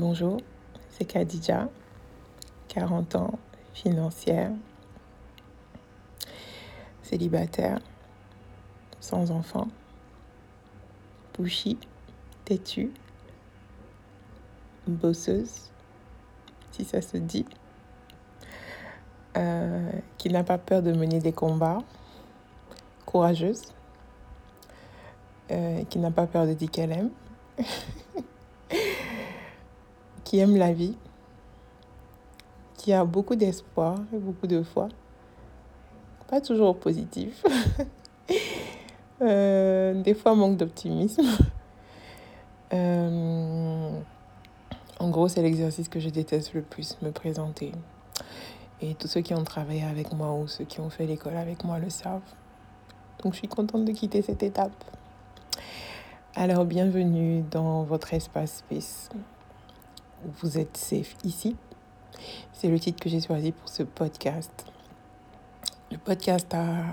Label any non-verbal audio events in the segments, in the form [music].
Bonjour, c'est Khadija, 40 ans, financière, célibataire, sans enfant, pushy, têtue, bosseuse, si ça se dit, euh, qui n'a pas peur de mener des combats, courageuse, euh, qui n'a pas peur de dire qu'elle aime. [laughs] qui aime la vie, qui a beaucoup d'espoir et beaucoup de foi. Pas toujours positif. [laughs] Euh, des fois manque d'optimisme. [laughs] Euh, en gros, c'est l'exercice que je déteste le plus, me présenter. Et tous ceux qui ont travaillé avec moi ou ceux qui ont fait l'école avec moi le savent. Donc je suis contente de quitter cette étape. Alors bienvenue dans votre espace space vous êtes safe ici. C'est le titre que j'ai choisi pour ce podcast. Le podcast a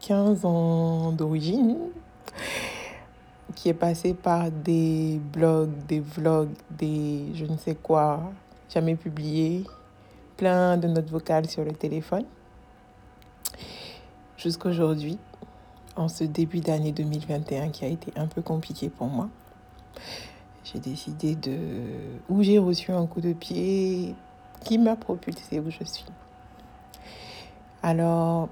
15 ans d'origine, qui est passé par des blogs, des vlogs, des je ne sais quoi, jamais publiés, plein de notes vocales sur le téléphone. Jusqu'aujourd'hui, en ce début d'année 2021 qui a été un peu compliqué pour moi j'ai décidé de... où j'ai reçu un coup de pied qui m'a propulsé où je suis. Alors,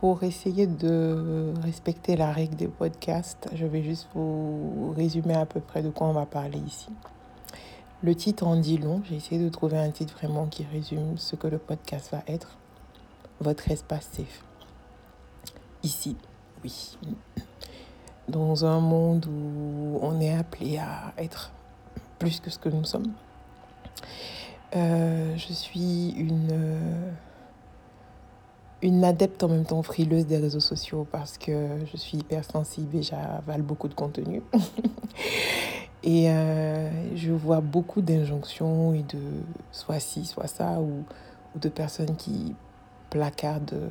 pour essayer de respecter la règle des podcasts, je vais juste vous résumer à peu près de quoi on va parler ici. Le titre en dit long. J'ai essayé de trouver un titre vraiment qui résume ce que le podcast va être. Votre espace safe. Ici, oui dans un monde où on est appelé à être plus que ce que nous sommes. Euh, je suis une, une adepte en même temps frileuse des réseaux sociaux parce que je suis hypersensible et j'avale beaucoup de contenu. [laughs] et euh, je vois beaucoup d'injonctions et de soit ci, soit ça, ou, ou de personnes qui placardent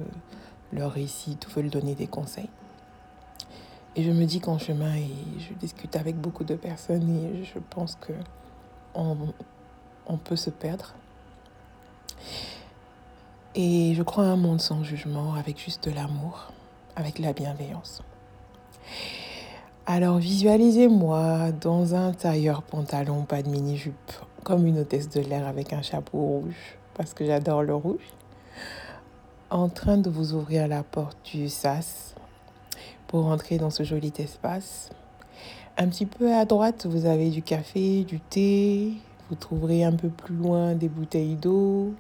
leur récit ou veulent donner des conseils. Et je me dis qu'en chemin, et je discute avec beaucoup de personnes et je pense que on, peut se perdre. Et je crois à un monde sans jugement, avec juste de l'amour, avec la bienveillance. Alors visualisez-moi dans un tailleur pantalon, pas de mini-jupe, comme une hôtesse de l'air avec un chapeau rouge, parce que j'adore le rouge, en train de vous ouvrir la porte du sas pour entrer dans ce joli espace. Un petit peu à droite, vous avez du café, du thé. Vous trouverez un peu plus loin des bouteilles d'eau.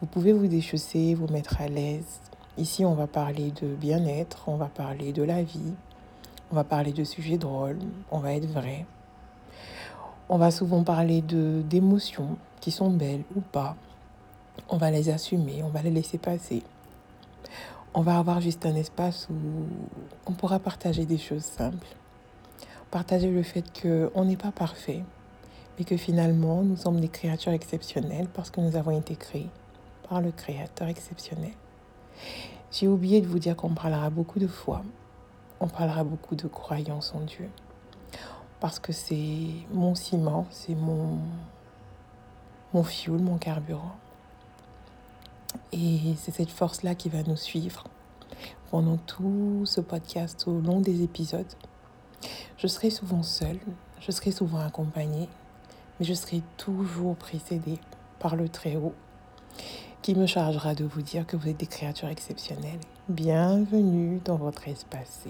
Vous pouvez vous déchausser, vous mettre à l'aise. Ici, on va parler de bien-être, on va parler de la vie, on va parler de sujets drôles, on va être vrai. On va souvent parler d'émotions qui sont belles ou pas. On va les assumer, on va les laisser passer on va avoir juste un espace où on pourra partager des choses simples. Partager le fait qu'on n'est pas parfait, mais que finalement nous sommes des créatures exceptionnelles parce que nous avons été créés par le Créateur exceptionnel. J'ai oublié de vous dire qu'on parlera beaucoup de foi, on parlera beaucoup de croyance en Dieu, parce que c'est mon ciment, c'est mon, mon fuel, mon carburant. Et c'est cette force-là qui va nous suivre pendant tout ce podcast, au long des épisodes. Je serai souvent seule, je serai souvent accompagnée, mais je serai toujours précédée par le Très-Haut qui me chargera de vous dire que vous êtes des créatures exceptionnelles. Bienvenue dans votre espace.